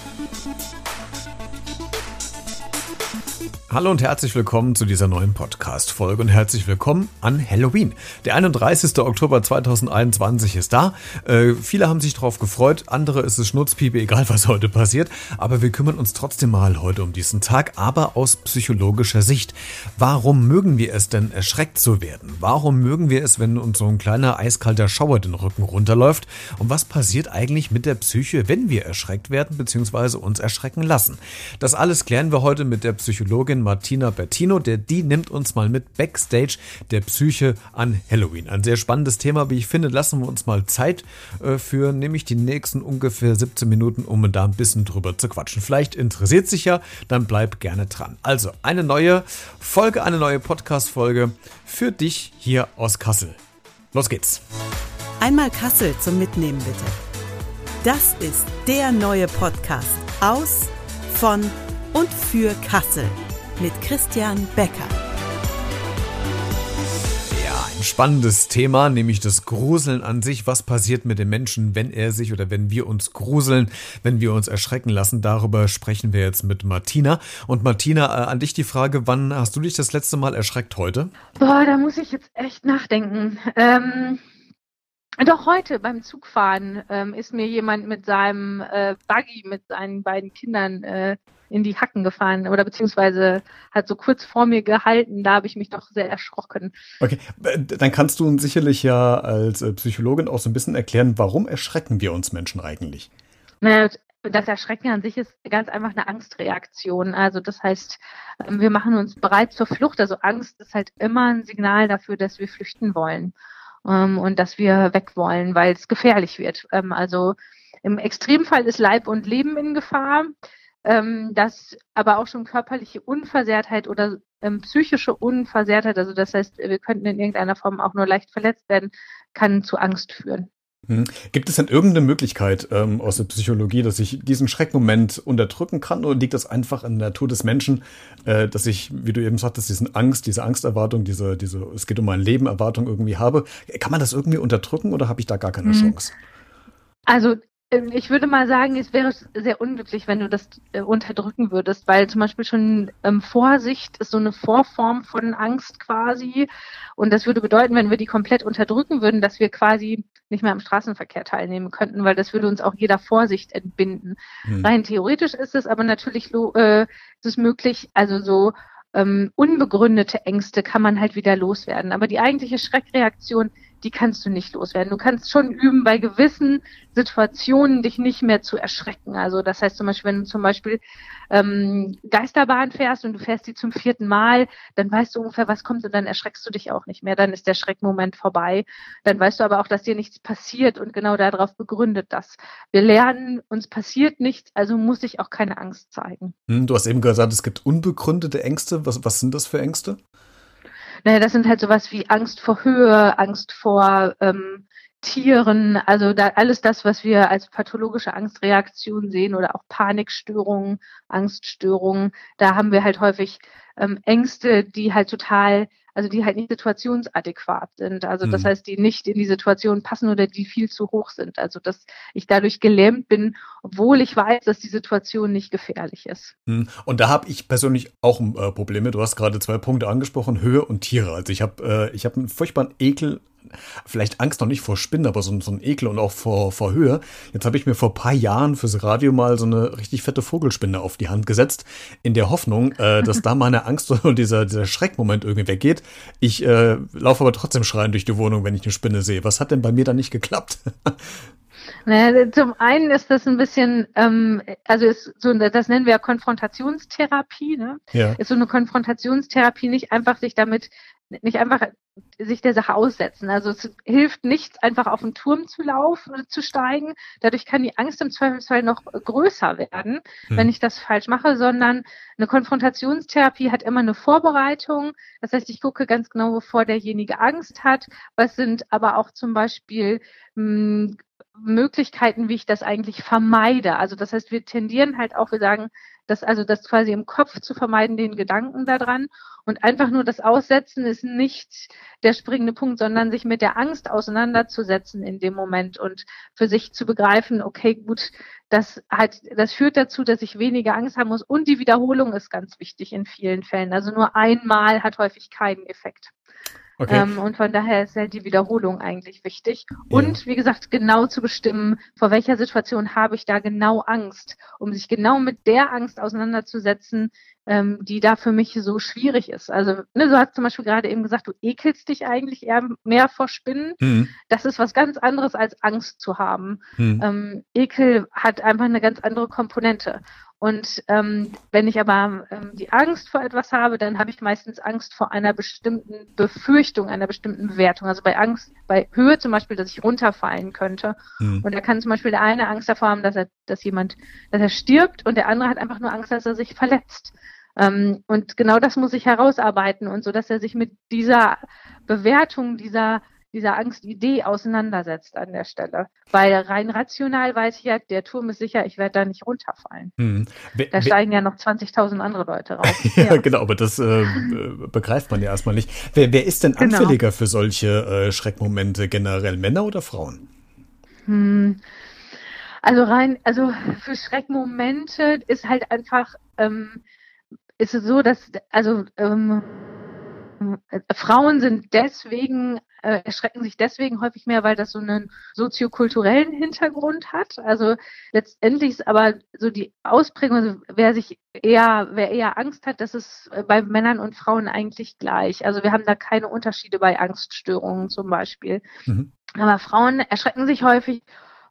Thank you. Hallo und herzlich willkommen zu dieser neuen Podcast-Folge und herzlich willkommen an Halloween. Der 31. Oktober 2021 ist da. Äh, viele haben sich darauf gefreut, andere ist es Schnutzpiepe, egal was heute passiert. Aber wir kümmern uns trotzdem mal heute um diesen Tag, aber aus psychologischer Sicht. Warum mögen wir es denn, erschreckt zu werden? Warum mögen wir es, wenn uns so ein kleiner eiskalter Schauer den Rücken runterläuft? Und was passiert eigentlich mit der Psyche, wenn wir erschreckt werden bzw. uns erschrecken lassen? Das alles klären wir heute mit der Psychologin Kollegin Martina Bertino, der die nimmt uns mal mit Backstage der Psyche an Halloween. Ein sehr spannendes Thema, wie ich finde. Lassen wir uns mal Zeit äh, für, nämlich die nächsten ungefähr 17 Minuten, um da ein bisschen drüber zu quatschen. Vielleicht interessiert sich ja, dann bleib gerne dran. Also, eine neue Folge, eine neue Podcast-Folge für dich hier aus Kassel. Los geht's. Einmal Kassel zum Mitnehmen bitte. Das ist der neue Podcast aus, von und für Kassel mit Christian Becker. Ja, ein spannendes Thema, nämlich das Gruseln an sich. Was passiert mit dem Menschen, wenn er sich oder wenn wir uns gruseln, wenn wir uns erschrecken lassen? Darüber sprechen wir jetzt mit Martina. Und Martina, äh, an dich die Frage, wann hast du dich das letzte Mal erschreckt heute? Boah, da muss ich jetzt echt nachdenken. Ähm doch heute beim Zugfahren ähm, ist mir jemand mit seinem äh, Buggy, mit seinen beiden Kindern äh, in die Hacken gefahren oder beziehungsweise hat so kurz vor mir gehalten. Da habe ich mich doch sehr erschrocken. Okay, dann kannst du uns sicherlich ja als äh, Psychologin auch so ein bisschen erklären, warum erschrecken wir uns Menschen eigentlich? Naja, das Erschrecken an sich ist ganz einfach eine Angstreaktion. Also das heißt, ähm, wir machen uns bereit zur Flucht. Also Angst ist halt immer ein Signal dafür, dass wir flüchten wollen ähm, und dass wir weg wollen, weil es gefährlich wird. Ähm, also im Extremfall ist Leib und Leben in Gefahr ähm, dass aber auch schon körperliche Unversehrtheit oder ähm, psychische Unversehrtheit, also das heißt, wir könnten in irgendeiner Form auch nur leicht verletzt werden, kann zu Angst führen. Hm. Gibt es denn irgendeine Möglichkeit ähm, aus der Psychologie, dass ich diesen Schreckmoment unterdrücken kann oder liegt das einfach in der Natur des Menschen, äh, dass ich, wie du eben sagtest, diesen Angst, diese Angsterwartung, diese, diese, es geht um mein Leben, Erwartung irgendwie habe? Kann man das irgendwie unterdrücken oder habe ich da gar keine hm. Chance? Also ich würde mal sagen, es wäre sehr unglücklich, wenn du das äh, unterdrücken würdest, weil zum Beispiel schon ähm, Vorsicht ist so eine Vorform von Angst quasi. Und das würde bedeuten, wenn wir die komplett unterdrücken würden, dass wir quasi nicht mehr am Straßenverkehr teilnehmen könnten, weil das würde uns auch jeder Vorsicht entbinden. Hm. Rein theoretisch ist es aber natürlich äh, ist es möglich, also so ähm, unbegründete Ängste kann man halt wieder loswerden. Aber die eigentliche Schreckreaktion die kannst du nicht loswerden. Du kannst schon üben, bei gewissen Situationen dich nicht mehr zu erschrecken. Also das heißt zum Beispiel, wenn du zum Beispiel ähm, Geisterbahn fährst und du fährst die zum vierten Mal, dann weißt du ungefähr, was kommt und dann erschreckst du dich auch nicht mehr. Dann ist der Schreckmoment vorbei. Dann weißt du aber auch, dass dir nichts passiert und genau darauf begründet das. Wir lernen, uns passiert nichts, also muss ich auch keine Angst zeigen. Hm, du hast eben gesagt, es gibt unbegründete Ängste. Was, was sind das für Ängste? Naja, das sind halt sowas wie Angst vor Höhe, Angst vor ähm, Tieren, also da alles das, was wir als pathologische Angstreaktion sehen oder auch Panikstörungen, Angststörungen, da haben wir halt häufig ähm, Ängste, die halt total also die halt nicht situationsadäquat sind. Also das mhm. heißt, die nicht in die Situation passen oder die viel zu hoch sind. Also dass ich dadurch gelähmt bin, obwohl ich weiß, dass die Situation nicht gefährlich ist. Mhm. Und da habe ich persönlich auch äh, Probleme. Du hast gerade zwei Punkte angesprochen, Höhe und Tiere. Also ich habe äh, ich habe einen furchtbaren Ekel vielleicht Angst noch nicht vor Spinnen, aber so, so ein Ekel und auch vor, vor Höhe. Jetzt habe ich mir vor paar Jahren fürs Radio mal so eine richtig fette Vogelspinne auf die Hand gesetzt, in der Hoffnung, äh, dass da meine Angst und dieser, dieser Schreckmoment irgendwie weggeht. Ich äh, laufe aber trotzdem schreien durch die Wohnung, wenn ich eine Spinne sehe. Was hat denn bei mir da nicht geklappt? Naja, zum einen ist das ein bisschen, ähm, also ist so, das nennen wir ja Konfrontationstherapie, ne? Ja. Ist so eine Konfrontationstherapie nicht einfach sich damit nicht einfach sich der Sache aussetzen. Also es hilft nichts, einfach auf den Turm zu laufen oder zu steigen. Dadurch kann die Angst im Zweifelsfall noch größer werden, hm. wenn ich das falsch mache, sondern eine Konfrontationstherapie hat immer eine Vorbereitung. Das heißt, ich gucke ganz genau, wovor derjenige Angst hat. Was sind aber auch zum Beispiel mh, hm, Möglichkeiten, wie ich das eigentlich vermeide. Also das heißt, wir tendieren halt auch, wir sagen, das also das quasi im Kopf zu vermeiden, den Gedanken daran. Und einfach nur das Aussetzen ist nicht der springende Punkt, sondern sich mit der Angst auseinanderzusetzen in dem Moment und für sich zu begreifen, okay, gut, das halt, das führt dazu, dass ich weniger Angst haben muss. Und die Wiederholung ist ganz wichtig in vielen Fällen. Also nur einmal hat häufig keinen Effekt. Okay. Ähm, und von daher ist halt die Wiederholung eigentlich wichtig. Und wie gesagt, genau zu bestimmen, vor welcher Situation habe ich da genau Angst, um sich genau mit der Angst auseinanderzusetzen, ähm, die da für mich so schwierig ist. Also, ne, du hast zum Beispiel gerade eben gesagt, du ekelst dich eigentlich eher mehr vor Spinnen. Mhm. Das ist was ganz anderes als Angst zu haben. Mhm. Ähm, Ekel hat einfach eine ganz andere Komponente. Und ähm, wenn ich aber ähm, die Angst vor etwas habe, dann habe ich meistens Angst vor einer bestimmten Befürchtung, einer bestimmten Bewertung. Also bei Angst, bei Höhe zum Beispiel, dass ich runterfallen könnte. Mhm. Und da kann zum Beispiel der eine Angst davor haben, dass er, dass jemand, dass er stirbt und der andere hat einfach nur Angst, dass er sich verletzt. Ähm, und genau das muss ich herausarbeiten und so, dass er sich mit dieser Bewertung, dieser dieser Angstidee auseinandersetzt an der Stelle. Weil rein rational weiß ich ja, der Turm ist sicher, ich werde da nicht runterfallen. Hm. We da steigen ja noch 20.000 andere Leute raus. ja, genau, aber das äh, begreift man ja erstmal nicht. Wer, wer ist denn genau. anfälliger für solche äh, Schreckmomente generell, Männer oder Frauen? Hm. Also rein, also für Schreckmomente ist halt einfach, ähm, ist es so, dass, also ähm, äh, Frauen sind deswegen, äh, erschrecken sich deswegen häufig mehr, weil das so einen soziokulturellen Hintergrund hat. Also letztendlich ist aber so die Ausprägung, also wer sich eher, wer eher Angst hat, das ist äh, bei Männern und Frauen eigentlich gleich. Also wir haben da keine Unterschiede bei Angststörungen zum Beispiel. Mhm. Aber Frauen erschrecken sich häufig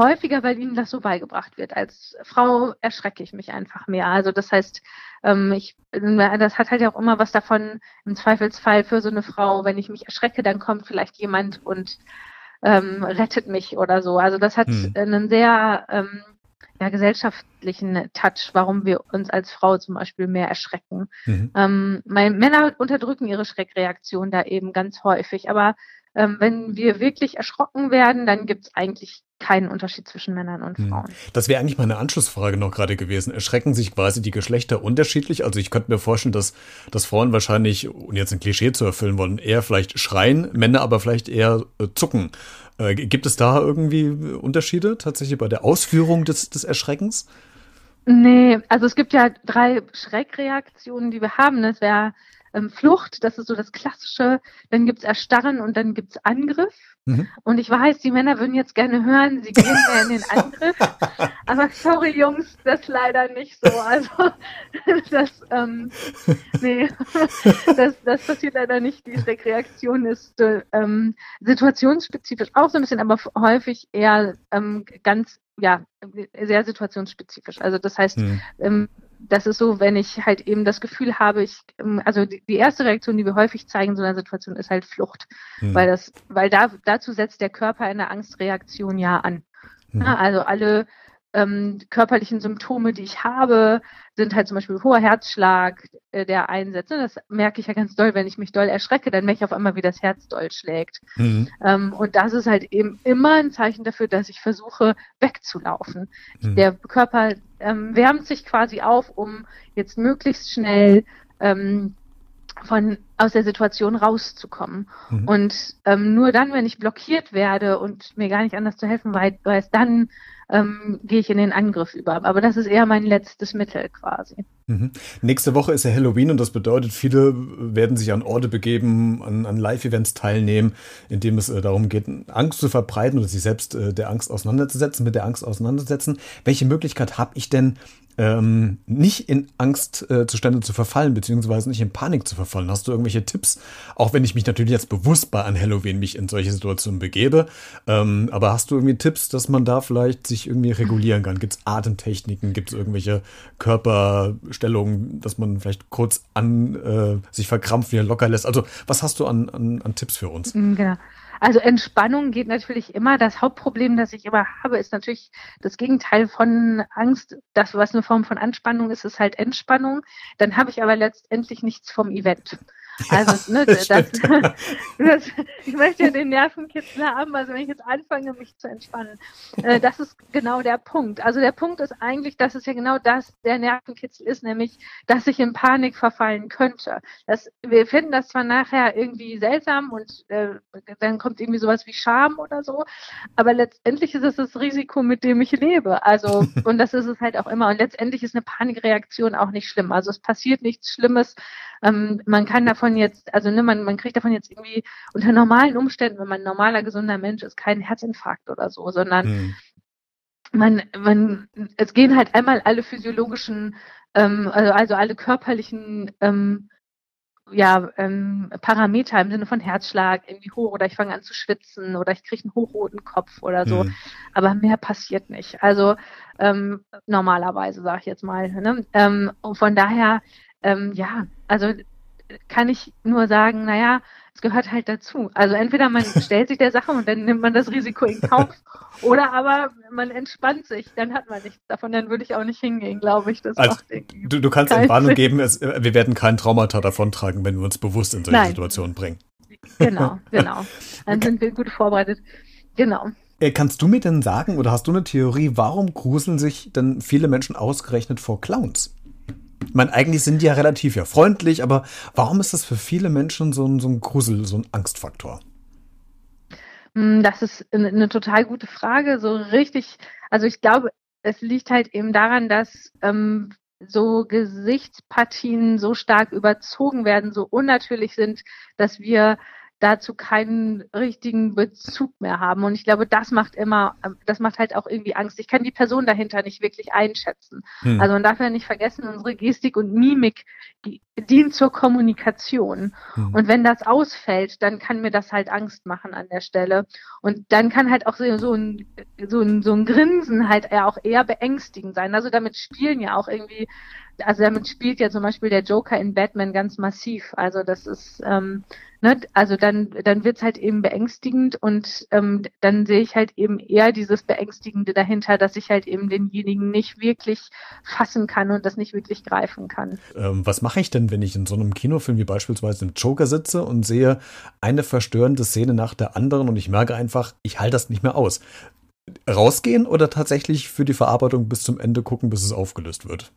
häufiger, weil ihnen das so beigebracht wird. Als Frau erschrecke ich mich einfach mehr. Also das heißt, ähm, ich, das hat halt ja auch immer was davon, im Zweifelsfall für so eine Frau, wenn ich mich erschrecke, dann kommt vielleicht jemand und ähm, rettet mich oder so. Also das hat hm. einen sehr ähm, ja, gesellschaftlichen Touch, warum wir uns als Frau zum Beispiel mehr erschrecken. Mhm. Ähm, meine Männer unterdrücken ihre Schreckreaktion da eben ganz häufig, aber ähm, wenn wir wirklich erschrocken werden, dann gibt es eigentlich keinen Unterschied zwischen Männern und hm. Frauen. Das wäre eigentlich meine Anschlussfrage noch gerade gewesen. Erschrecken sich quasi die Geschlechter unterschiedlich? Also ich könnte mir vorstellen, dass, dass Frauen wahrscheinlich, um jetzt ein Klischee zu erfüllen wollen, eher vielleicht schreien, Männer aber vielleicht eher äh, zucken. Äh, gibt es da irgendwie Unterschiede tatsächlich bei der Ausführung des, des Erschreckens? Nee, also es gibt ja drei Schreckreaktionen, die wir haben. Das wäre ähm, Flucht, das ist so das Klassische. Dann gibt's Erstarren und dann gibt's Angriff. Mhm. Und ich weiß, die Männer würden jetzt gerne hören, sie gehen mehr in den Angriff. Aber sorry, Jungs, das leider nicht so. Also das, ähm, nee, das, das passiert leider nicht. Die Reaktion ist ähm, situationsspezifisch auch so ein bisschen, aber häufig eher ähm, ganz, ja, sehr situationsspezifisch. Also das heißt, mhm. ähm, das ist so, wenn ich halt eben das Gefühl habe, ich, ähm, also die, die erste Reaktion, die wir häufig zeigen in so einer Situation, ist halt Flucht. Hm. Weil das, weil da, dazu setzt der Körper eine Angstreaktion ja an. Hm. Ja, also alle ähm, körperlichen Symptome, die ich habe, sind halt zum Beispiel hoher Herzschlag, äh, der einsetzt. Das merke ich ja ganz doll, wenn ich mich doll erschrecke, dann merke ich auf einmal, wie das Herz doll schlägt. Mhm. Ähm, und das ist halt eben immer ein Zeichen dafür, dass ich versuche, wegzulaufen. Mhm. Der Körper ähm, wärmt sich quasi auf, um jetzt möglichst schnell ähm, von aus der Situation rauszukommen. Mhm. Und ähm, nur dann, wenn ich blockiert werde und mir gar nicht anders zu helfen weiß, dann ähm, gehe ich in den Angriff über. Aber das ist eher mein letztes Mittel quasi. Mhm. Nächste Woche ist ja Halloween und das bedeutet, viele werden sich an Orte begeben, an, an Live-Events teilnehmen, in dem es äh, darum geht, Angst zu verbreiten oder sich selbst äh, der Angst auseinanderzusetzen, mit der Angst auseinanderzusetzen. Welche Möglichkeit habe ich denn, ähm, nicht in Angstzustände äh, zu verfallen, beziehungsweise nicht in Panik zu verfallen? Hast du irgendwelche Tipps? Auch wenn ich mich natürlich jetzt bewusst bei an Halloween mich in solche Situationen begebe. Ähm, aber hast du irgendwie Tipps, dass man da vielleicht sich irgendwie regulieren kann? Gibt es Atemtechniken? Gibt es irgendwelche Körperstellungen, dass man vielleicht kurz an äh, sich verkrampft, wieder locker lässt? Also was hast du an, an, an Tipps für uns? Mm, genau. Also Entspannung geht natürlich immer. Das Hauptproblem, das ich immer habe, ist natürlich das Gegenteil von Angst. Das, was eine Form von Anspannung ist, ist halt Entspannung. Dann habe ich aber letztendlich nichts vom Event. Also, ne, das, das, das, ich möchte ja den Nervenkitzel haben, also wenn ich jetzt anfange, mich zu entspannen. Äh, das ist genau der Punkt. Also der Punkt ist eigentlich, dass es ja genau das der Nervenkitzel ist, nämlich, dass ich in Panik verfallen könnte. Das, wir finden das zwar nachher irgendwie seltsam und äh, dann kommt irgendwie sowas wie Scham oder so, aber letztendlich ist es das Risiko, mit dem ich lebe. Also, und das ist es halt auch immer. Und letztendlich ist eine Panikreaktion auch nicht schlimm. Also es passiert nichts Schlimmes. Ähm, man kann davon jetzt, also ne, man, man kriegt davon jetzt irgendwie unter normalen Umständen, wenn man ein normaler, gesunder Mensch ist, keinen Herzinfarkt oder so, sondern mhm. man, man, es gehen halt einmal alle physiologischen, ähm, also, also alle körperlichen ähm, ja, ähm, Parameter im Sinne von Herzschlag irgendwie hoch oder ich fange an zu schwitzen oder ich kriege einen hochroten Kopf oder so. Mhm. Aber mehr passiert nicht. Also ähm, normalerweise, sage ich jetzt mal. Ne? Ähm, und von daher, ähm, ja, also kann ich nur sagen, naja, es gehört halt dazu. Also entweder man stellt sich der Sache und dann nimmt man das Risiko in Kauf oder aber man entspannt sich, dann hat man nichts davon, dann würde ich auch nicht hingehen, glaube ich. Das also, du, du kannst Entwarnung geben, es, wir werden kein Traumata davontragen, wenn wir uns bewusst in solche Nein. Situationen bringen. Genau, genau. Dann sind wir gut vorbereitet. Genau. Äh, kannst du mir denn sagen, oder hast du eine Theorie, warum gruseln sich denn viele Menschen ausgerechnet vor Clowns? Ich meine, eigentlich sind die ja relativ ja freundlich, aber warum ist das für viele Menschen so ein, so ein Grusel, so ein Angstfaktor? Hm, das ist eine total gute Frage. So richtig, also ich glaube, es liegt halt eben daran, dass ähm, so Gesichtspartien so stark überzogen werden, so unnatürlich sind, dass wir dazu keinen richtigen Bezug mehr haben. Und ich glaube, das macht immer, das macht halt auch irgendwie Angst. Ich kann die Person dahinter nicht wirklich einschätzen. Hm. Also man darf ja nicht vergessen, unsere Gestik und Mimik die, dient zur Kommunikation. Hm. Und wenn das ausfällt, dann kann mir das halt Angst machen an der Stelle. Und dann kann halt auch so, so, ein, so, ein, so ein Grinsen halt auch eher beängstigend sein. Also damit spielen ja auch irgendwie also damit spielt ja zum Beispiel der Joker in Batman ganz massiv. Also das ist, ähm, ne, also dann, dann wird's halt eben beängstigend und ähm, dann sehe ich halt eben eher dieses Beängstigende dahinter, dass ich halt eben denjenigen nicht wirklich fassen kann und das nicht wirklich greifen kann. Ähm, was mache ich denn, wenn ich in so einem Kinofilm wie beispielsweise im Joker sitze und sehe eine verstörende Szene nach der anderen und ich merke einfach, ich halte das nicht mehr aus? Rausgehen oder tatsächlich für die Verarbeitung bis zum Ende gucken, bis es aufgelöst wird?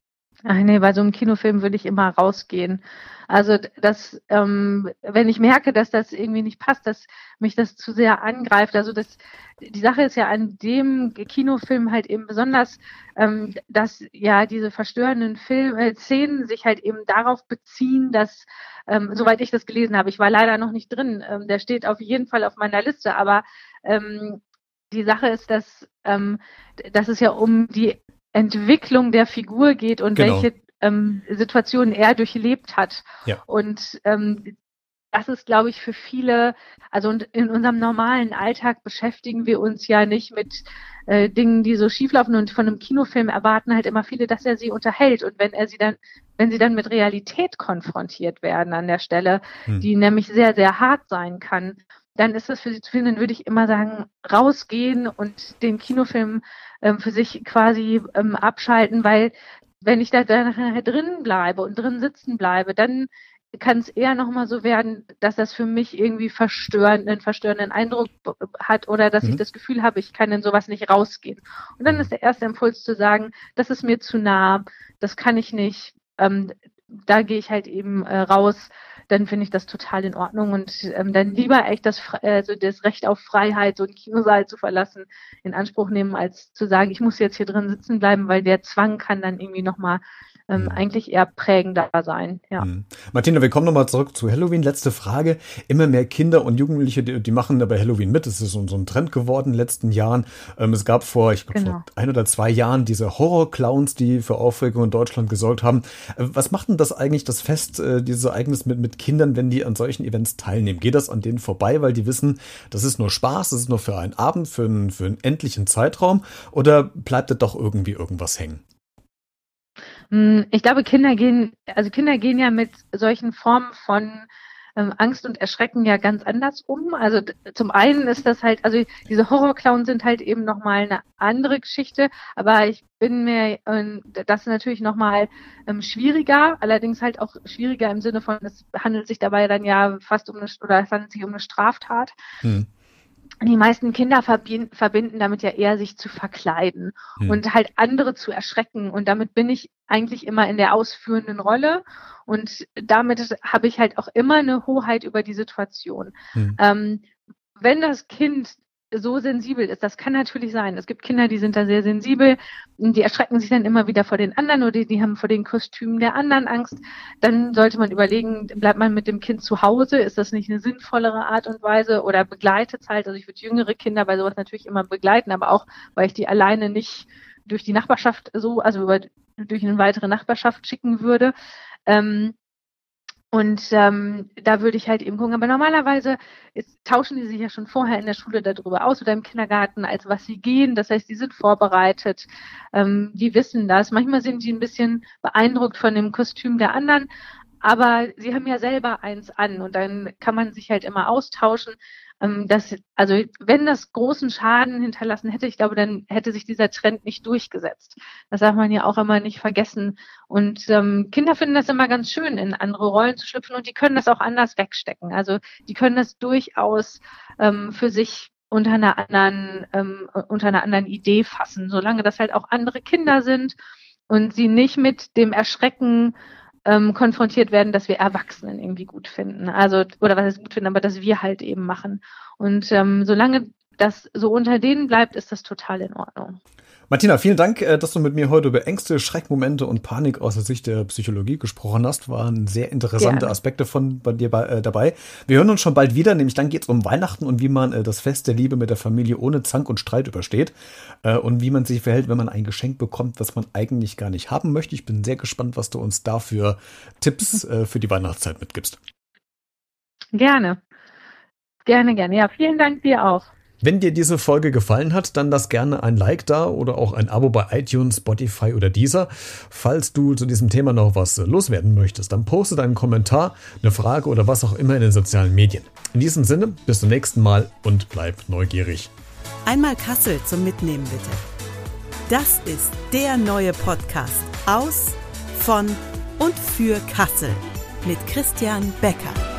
Ach nee, bei so einem Kinofilm würde ich immer rausgehen. Also das, ähm, wenn ich merke, dass das irgendwie nicht passt, dass mich das zu sehr angreift. Also das, die Sache ist ja an dem Kinofilm halt eben besonders, ähm, dass ja diese verstörenden Film, äh, Szenen sich halt eben darauf beziehen, dass, ähm, soweit ich das gelesen habe, ich war leider noch nicht drin, ähm, der steht auf jeden Fall auf meiner Liste, aber ähm, die Sache ist, dass, ähm, dass es ja um die Entwicklung der Figur geht und genau. welche ähm, Situationen er durchlebt hat. Ja. Und ähm, das ist, glaube ich, für viele, also in unserem normalen Alltag beschäftigen wir uns ja nicht mit äh, Dingen, die so schieflaufen und von einem Kinofilm erwarten halt immer viele, dass er sie unterhält. Und wenn er sie dann, wenn sie dann mit Realität konfrontiert werden an der Stelle, hm. die nämlich sehr, sehr hart sein kann, dann ist das für sie zu finden, dann würde ich immer sagen, rausgehen und den Kinofilm ähm, für sich quasi ähm, abschalten, weil wenn ich da nachher drin bleibe und drin sitzen bleibe, dann kann es eher nochmal so werden, dass das für mich irgendwie verstörend, einen verstörenden Eindruck hat oder dass mhm. ich das Gefühl habe, ich kann in sowas nicht rausgehen. Und dann ist der erste Impuls zu sagen, das ist mir zu nah, das kann ich nicht, ähm, da gehe ich halt eben äh, raus dann finde ich das total in Ordnung und ähm, dann lieber echt das, also das Recht auf Freiheit, so einen Kinosaal zu verlassen, in Anspruch nehmen, als zu sagen, ich muss jetzt hier drin sitzen bleiben, weil der Zwang kann dann irgendwie nochmal ähm, mhm. eigentlich eher prägender sein. Ja. Mhm. Martina, wir kommen nochmal zurück zu Halloween. Letzte Frage. Immer mehr Kinder und Jugendliche, die, die machen bei Halloween mit. Es ist so, so ein Trend geworden in den letzten Jahren. Ähm, es gab vor, ich glaube, genau. vor ein oder zwei Jahren diese Horror-Clowns, die für Aufregung in Deutschland gesorgt haben. Äh, was macht denn das eigentlich, das Fest, äh, dieses Ereignis mit, mit Kindern, wenn die an solchen Events teilnehmen? Geht das an denen vorbei, weil die wissen, das ist nur Spaß, das ist nur für einen Abend, für einen, für einen endlichen Zeitraum? Oder bleibt da doch irgendwie irgendwas hängen? Hm, ich glaube, Kinder gehen, also Kinder gehen ja mit solchen Formen von ähm, Angst und Erschrecken ja ganz anders um. Also zum einen ist das halt, also diese Horrorclowns sind halt eben nochmal eine andere Geschichte, aber ich bin mir, äh, das ist natürlich nochmal ähm, schwieriger, allerdings halt auch schwieriger im Sinne von, es handelt sich dabei dann ja fast um eine, oder es handelt sich um eine Straftat. Hm die meisten Kinder verbinden damit ja eher, sich zu verkleiden hm. und halt andere zu erschrecken. Und damit bin ich eigentlich immer in der ausführenden Rolle. Und damit habe ich halt auch immer eine Hoheit über die Situation. Hm. Ähm, wenn das Kind so sensibel ist. Das kann natürlich sein. Es gibt Kinder, die sind da sehr sensibel, die erschrecken sich dann immer wieder vor den anderen oder die haben vor den Kostümen der anderen Angst. Dann sollte man überlegen, bleibt man mit dem Kind zu Hause? Ist das nicht eine sinnvollere Art und Weise oder begleitet es halt? Also ich würde jüngere Kinder bei sowas natürlich immer begleiten, aber auch, weil ich die alleine nicht durch die Nachbarschaft so, also über, durch eine weitere Nachbarschaft schicken würde. Ähm, und ähm, da würde ich halt eben gucken. Aber normalerweise ist, tauschen die sich ja schon vorher in der Schule darüber aus oder im Kindergarten, als was sie gehen. Das heißt, die sind vorbereitet, ähm, die wissen das. Manchmal sind die ein bisschen beeindruckt von dem Kostüm der anderen, aber sie haben ja selber eins an und dann kann man sich halt immer austauschen. Ähm, das, also wenn das großen Schaden hinterlassen hätte, ich glaube, dann hätte sich dieser Trend nicht durchgesetzt. Das darf man ja auch immer nicht vergessen. Und ähm, Kinder finden das immer ganz schön, in andere Rollen zu schlüpfen und die können das auch anders wegstecken. Also die können das durchaus ähm, für sich unter einer anderen, ähm, unter einer anderen Idee fassen, solange das halt auch andere Kinder sind und sie nicht mit dem Erschrecken ähm, konfrontiert werden, dass wir Erwachsenen irgendwie gut finden. Also, oder was heißt gut finden, aber dass wir halt eben machen. Und ähm, solange das so unter denen bleibt, ist das total in Ordnung. Martina, vielen Dank, äh, dass du mit mir heute über Ängste, Schreckmomente und Panik aus der Sicht der Psychologie gesprochen hast. Waren sehr interessante Gerne. Aspekte von bei dir bei, äh, dabei. Wir hören uns schon bald wieder, nämlich dann geht es um Weihnachten und wie man äh, das Fest der Liebe mit der Familie ohne Zank und Streit übersteht äh, und wie man sich verhält, wenn man ein Geschenk bekommt, was man eigentlich gar nicht haben möchte. Ich bin sehr gespannt, was du uns dafür Tipps äh, für die Weihnachtszeit mitgibst. Gerne. Gerne, gerne. Ja, vielen Dank dir auch. Wenn dir diese Folge gefallen hat, dann lass gerne ein Like da oder auch ein Abo bei iTunes, Spotify oder Deezer. Falls du zu diesem Thema noch was loswerden möchtest, dann poste deinen Kommentar, eine Frage oder was auch immer in den sozialen Medien. In diesem Sinne, bis zum nächsten Mal und bleib neugierig. Einmal Kassel zum Mitnehmen bitte. Das ist der neue Podcast aus, von und für Kassel mit Christian Becker.